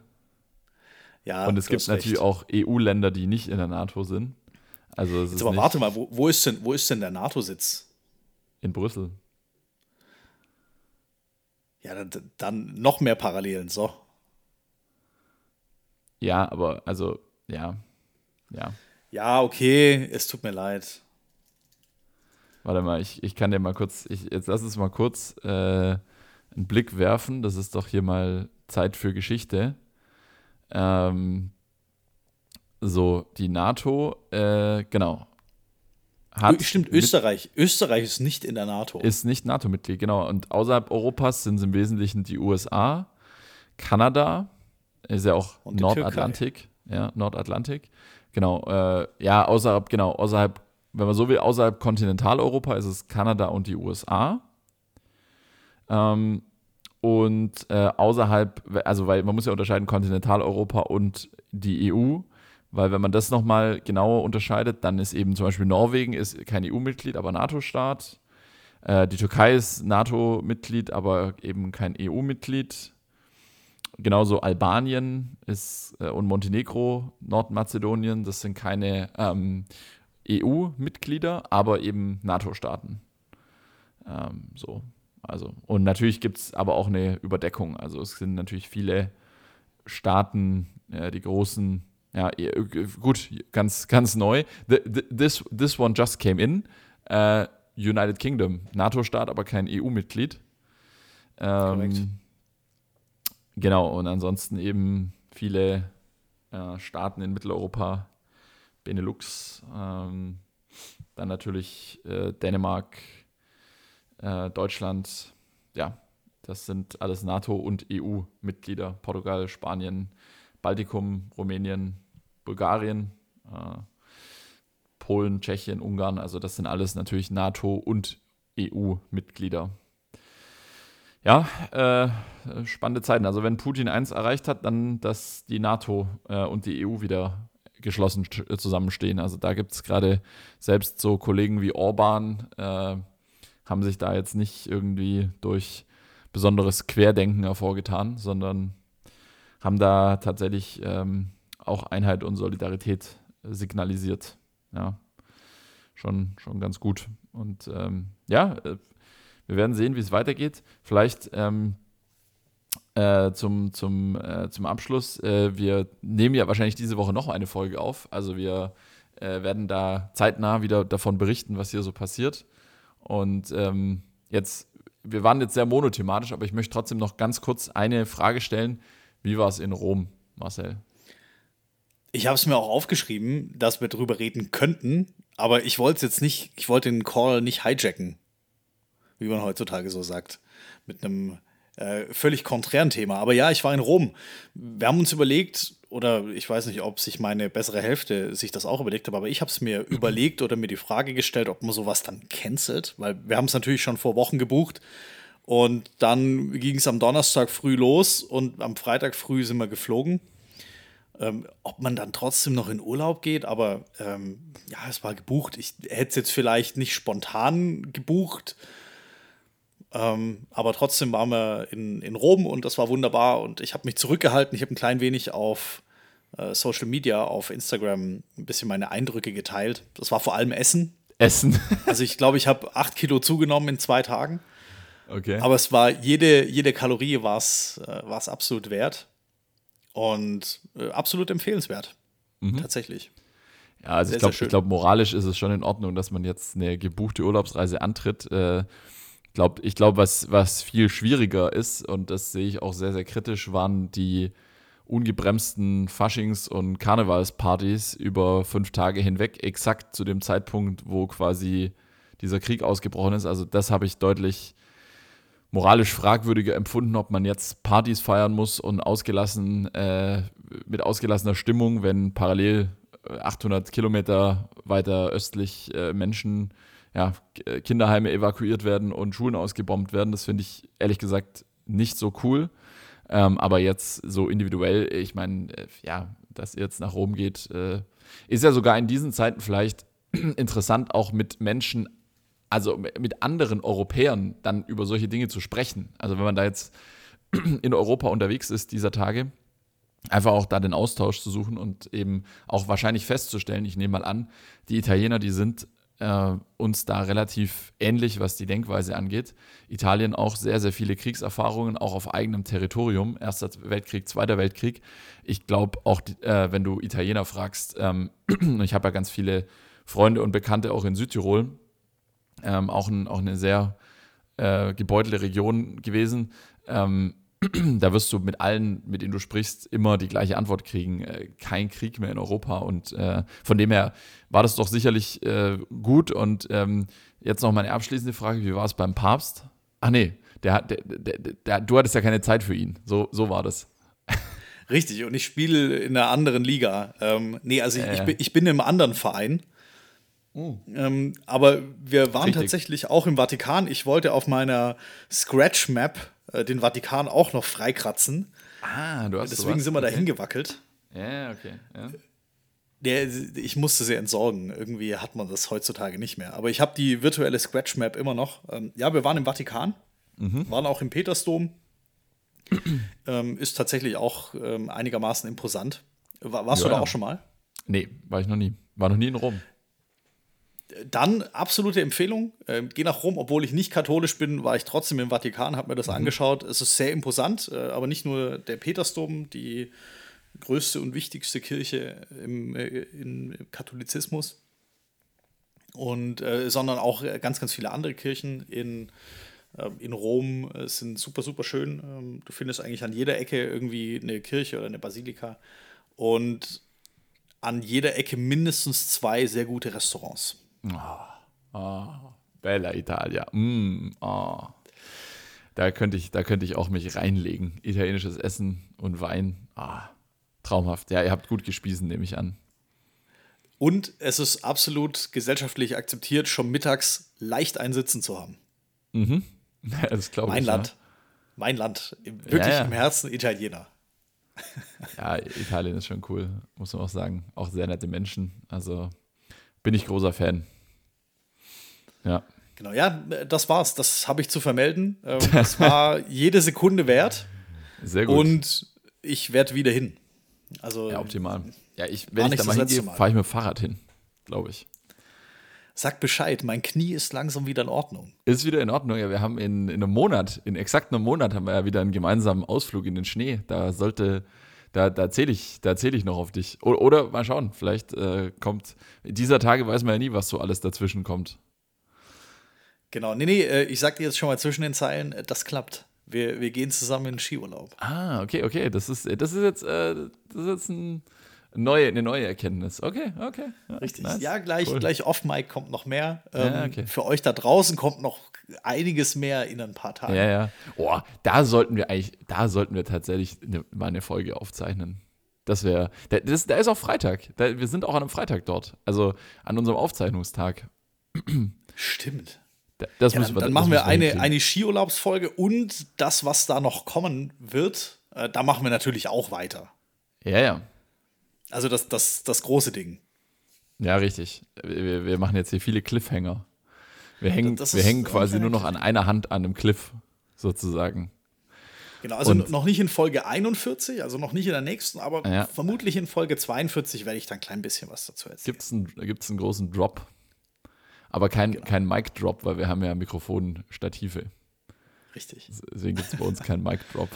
Ja, und es gibt natürlich recht. auch EU-Länder, die nicht in der NATO sind. Also aber warte mal, wo, wo, ist denn, wo ist denn der NATO-Sitz? In Brüssel. Ja, dann, dann noch mehr Parallelen, so. Ja, aber also, ja. Ja. Ja, okay, es tut mir leid. Warte mal, ich, ich kann dir mal kurz, ich, jetzt lass uns mal kurz äh, einen Blick werfen. Das ist doch hier mal Zeit für Geschichte. Ähm, so, die NATO, äh, genau. Hat Stimmt, Österreich. Österreich ist nicht in der NATO. Ist nicht NATO-Mitglied, genau. Und außerhalb Europas sind es im Wesentlichen die USA, Kanada, ist ja auch Nordatlantik. Ja, Nordatlantik. Genau. Äh, ja, außerhalb, genau, außerhalb, wenn man so will, außerhalb Kontinentaleuropa ist es Kanada und die USA. Ähm, und äh, außerhalb, also weil man muss ja unterscheiden Kontinentaleuropa und die EU, weil wenn man das nochmal genauer unterscheidet, dann ist eben zum Beispiel Norwegen ist kein EU-Mitglied, aber NATO-Staat. Äh, die Türkei ist NATO-Mitglied, aber eben kein EU-Mitglied. Genauso Albanien ist äh, und Montenegro, Nordmazedonien, das sind keine ähm, EU-Mitglieder, aber eben NATO-Staaten. Ähm, so. Also, und natürlich gibt es aber auch eine Überdeckung. Also es sind natürlich viele Staaten, ja, die großen, ja, gut, ganz, ganz neu. The, the, this, this one just came in. Uh, United Kingdom, NATO-Staat, aber kein EU-Mitglied. Ähm, genau, und ansonsten eben viele äh, Staaten in Mitteleuropa, Benelux, ähm, dann natürlich äh, Dänemark, äh, Deutschland, ja, das sind alles NATO- und EU-Mitglieder. Portugal, Spanien, Baltikum, Rumänien, Bulgarien, äh, Polen, Tschechien, Ungarn. Also das sind alles natürlich NATO- und EU-Mitglieder. Ja, äh, spannende Zeiten. Also wenn Putin eins erreicht hat, dann, dass die NATO äh, und die EU wieder geschlossen zusammenstehen. Also da gibt es gerade selbst so Kollegen wie Orban, äh, haben sich da jetzt nicht irgendwie durch besonderes Querdenken hervorgetan, sondern haben da tatsächlich ähm, auch Einheit und Solidarität signalisiert. Ja, schon, schon ganz gut. Und ähm, ja, äh, wir werden sehen, wie es weitergeht. Vielleicht ähm, äh, zum, zum, äh, zum Abschluss. Äh, wir nehmen ja wahrscheinlich diese Woche noch eine Folge auf. Also wir äh, werden da zeitnah wieder davon berichten, was hier so passiert. Und ähm, jetzt, wir waren jetzt sehr monothematisch, aber ich möchte trotzdem noch ganz kurz eine Frage stellen. Wie war es in Rom, Marcel? Ich habe es mir auch aufgeschrieben, dass wir darüber reden könnten, aber ich wollte jetzt nicht, ich wollte den Call nicht hijacken, wie man heutzutage so sagt, mit einem äh, völlig konträren Thema. Aber ja, ich war in Rom. Wir haben uns überlegt, oder ich weiß nicht, ob sich meine bessere Hälfte sich das auch überlegt hat, aber ich habe es mir überlegt oder mir die Frage gestellt, ob man sowas dann cancelt, weil wir haben es natürlich schon vor Wochen gebucht. Und dann ging es am Donnerstag früh los und am Freitag früh sind wir geflogen. Ähm, ob man dann trotzdem noch in Urlaub geht, aber ähm, ja, es war gebucht. Ich hätte es jetzt vielleicht nicht spontan gebucht, ähm, aber trotzdem waren wir in, in Rom und das war wunderbar und ich habe mich zurückgehalten. Ich habe ein klein wenig auf äh, Social Media, auf Instagram ein bisschen meine Eindrücke geteilt. Das war vor allem Essen. Essen. also ich glaube, ich habe acht Kilo zugenommen in zwei Tagen. Okay. Aber es war jede, jede Kalorie war es äh, absolut wert und äh, absolut empfehlenswert. Mhm. Tatsächlich. Ja, also sehr, ich glaube, glaub, moralisch ist es schon in Ordnung, dass man jetzt eine gebuchte Urlaubsreise antritt. Äh, glaub, ich glaube, was, was viel schwieriger ist, und das sehe ich auch sehr, sehr kritisch, waren die ungebremsten Faschings- und Karnevalspartys über fünf Tage hinweg, exakt zu dem Zeitpunkt, wo quasi dieser Krieg ausgebrochen ist. Also das habe ich deutlich moralisch fragwürdiger empfunden, ob man jetzt Partys feiern muss und ausgelassen, äh, mit ausgelassener Stimmung, wenn parallel 800 Kilometer weiter östlich äh, Menschen ja, äh, Kinderheime evakuiert werden und Schulen ausgebombt werden. Das finde ich ehrlich gesagt nicht so cool. Ähm, aber jetzt so individuell, ich meine, äh, ja, dass ihr jetzt nach Rom geht, äh, ist ja sogar in diesen Zeiten vielleicht interessant, auch mit Menschen, also mit anderen Europäern dann über solche Dinge zu sprechen. Also wenn man da jetzt in Europa unterwegs ist dieser Tage, einfach auch da den Austausch zu suchen und eben auch wahrscheinlich festzustellen, ich nehme mal an, die Italiener, die sind äh, uns da relativ ähnlich, was die Denkweise angeht. Italien auch sehr, sehr viele Kriegserfahrungen, auch auf eigenem Territorium. Erster Weltkrieg, Zweiter Weltkrieg. Ich glaube auch, äh, wenn du Italiener fragst, ähm, ich habe ja ganz viele Freunde und Bekannte auch in Südtirol, ähm, auch, ein, auch eine sehr äh, gebeutelte Region gewesen. Ähm, da wirst du mit allen, mit denen du sprichst, immer die gleiche Antwort kriegen. Äh, kein Krieg mehr in Europa. Und äh, von dem her war das doch sicherlich äh, gut. Und ähm, jetzt noch meine abschließende Frage: Wie war es beim Papst? Ach nee, der, der, der, der, du hattest ja keine Zeit für ihn. So, so war das. Richtig, und ich spiele in einer anderen Liga. Ähm, nee, also ich, ich, bin, ich bin im anderen Verein. Oh. Ähm, aber wir waren Richtig. tatsächlich auch im Vatikan. Ich wollte auf meiner Scratch Map äh, den Vatikan auch noch freikratzen. Ah, du hast Deswegen sowas? sind wir okay. da hingewackelt. Ja, okay. Ja. Der, ich musste sie entsorgen. Irgendwie hat man das heutzutage nicht mehr. Aber ich habe die virtuelle Scratch Map immer noch. Ähm, ja, wir waren im Vatikan, mhm. waren auch im Petersdom. ähm, ist tatsächlich auch ähm, einigermaßen imposant. War, warst ja, du da auch schon mal? Nee, war ich noch nie. War noch nie in Rom. Dann absolute Empfehlung. Äh, geh nach Rom, obwohl ich nicht katholisch bin, war ich trotzdem im Vatikan, habe mir das mhm. angeschaut. Es ist sehr imposant, äh, aber nicht nur der Petersdom, die größte und wichtigste Kirche im, äh, im Katholizismus, und, äh, sondern auch ganz, ganz viele andere Kirchen in, äh, in Rom äh, sind super, super schön. Ähm, du findest eigentlich an jeder Ecke irgendwie eine Kirche oder eine Basilika und an jeder Ecke mindestens zwei sehr gute Restaurants. Oh, oh, Bella Italia. Mm, oh. Da könnte ich, da könnte ich auch mich reinlegen. Italienisches Essen und Wein. Ah, traumhaft. Ja, ihr habt gut gespiesen, nehme ich an. Und es ist absolut gesellschaftlich akzeptiert, schon mittags leicht ein Sitzen zu haben. Mhm. Ja, das glaube ich. Mein Land. Ja. Mein Land. Wirklich ja, ja. im Herzen Italiener. Ja, Italien ist schon cool, muss man auch sagen. Auch sehr nette Menschen. Also bin ich großer Fan. Ja. Genau, ja, das war's. Das habe ich zu vermelden. Ähm, war jede Sekunde wert. Sehr gut. Und ich werde wieder hin. Also, ja, optimal. Ja, ich, wenn ich da mal hingehe, fahre ich mit dem Fahrrad hin, glaube ich. Sag Bescheid, mein Knie ist langsam wieder in Ordnung. Ist wieder in Ordnung, ja. Wir haben in, in einem Monat, in exakt einem Monat, haben wir ja wieder einen gemeinsamen Ausflug in den Schnee. Da sollte, da, da zähle ich, da ich noch auf dich. Oder, oder mal schauen, vielleicht äh, kommt, dieser Tage weiß man ja nie, was so alles dazwischen kommt. Genau, nee, nee, äh, ich sag dir jetzt schon mal zwischen den Zeilen, äh, das klappt. Wir, wir gehen zusammen in den Skiurlaub. Ah, okay, okay. Das ist, das ist jetzt, äh, das ist jetzt ein Neue, eine neue Erkenntnis. Okay, okay. Ja, Richtig. Nice. Ja, gleich, cool. gleich off-Mic kommt noch mehr. Ähm, ja, okay. Für euch da draußen kommt noch einiges mehr in ein paar Tagen. Ja, ja. Oh, da sollten wir eigentlich, da sollten wir tatsächlich eine, mal eine Folge aufzeichnen. Das wäre, da, da ist auch Freitag. Da, wir sind auch an einem Freitag dort. Also an unserem Aufzeichnungstag. Stimmt. das ja, müssen wir, dann machen wir eine, eine Skiurlaubsfolge und das, was da noch kommen wird, äh, da machen wir natürlich auch weiter. Ja, ja. Also das, das, das große Ding. Ja, richtig. Wir, wir machen jetzt hier viele Cliffhanger. Wir hängen, das, das wir hängen quasi nur noch an einer Hand an einem Cliff, sozusagen. Genau, also Und, noch nicht in Folge 41, also noch nicht in der nächsten, aber ja. vermutlich in Folge 42 werde ich dann ein klein bisschen was dazu erzählen. Gibt es einen, gibt's einen großen Drop, aber kein, genau. kein Mic-Drop, weil wir haben ja Mikrofonstative. Richtig. Deswegen gibt es bei uns keinen Mic-Drop.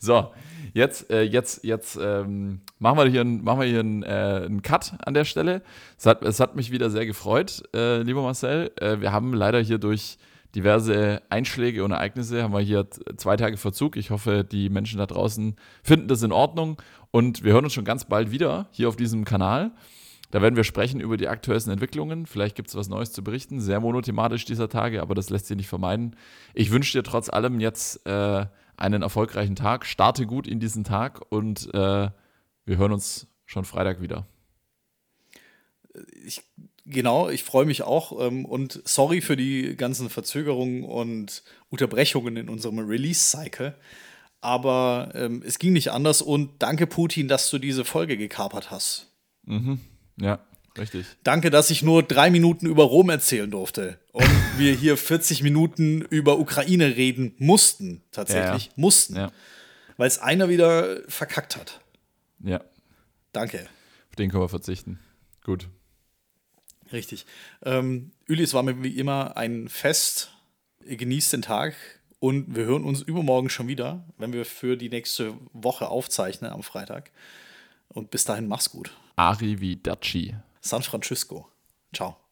So, Jetzt, äh, jetzt, jetzt ähm, machen wir hier, einen, machen wir hier einen, äh, einen Cut an der Stelle. Es hat, es hat mich wieder sehr gefreut, äh, lieber Marcel. Äh, wir haben leider hier durch diverse Einschläge und Ereignisse haben wir hier zwei Tage Verzug. Ich hoffe, die Menschen da draußen finden das in Ordnung. Und wir hören uns schon ganz bald wieder hier auf diesem Kanal. Da werden wir sprechen über die aktuellsten Entwicklungen. Vielleicht gibt es was Neues zu berichten. Sehr monothematisch dieser Tage, aber das lässt sich nicht vermeiden. Ich wünsche dir trotz allem jetzt äh, einen erfolgreichen Tag. Starte gut in diesen Tag und äh, wir hören uns schon Freitag wieder. Ich, genau, ich freue mich auch ähm, und sorry für die ganzen Verzögerungen und Unterbrechungen in unserem Release-Cycle. Aber ähm, es ging nicht anders und danke Putin, dass du diese Folge gekapert hast. Mhm. Ja, Richtig. Danke, dass ich nur drei Minuten über Rom erzählen durfte und wir hier 40 Minuten über Ukraine reden mussten, tatsächlich. Ja, ja. Mussten. Ja. Weil es einer wieder verkackt hat. Ja. Danke. Auf den können wir verzichten. Gut. Richtig. Ähm, Üli, es war mir wie immer ein Fest. Genießt den Tag und wir hören uns übermorgen schon wieder, wenn wir für die nächste Woche aufzeichnen am Freitag. Und bis dahin, mach's gut. Arrivederci. San Francisco. Ciao.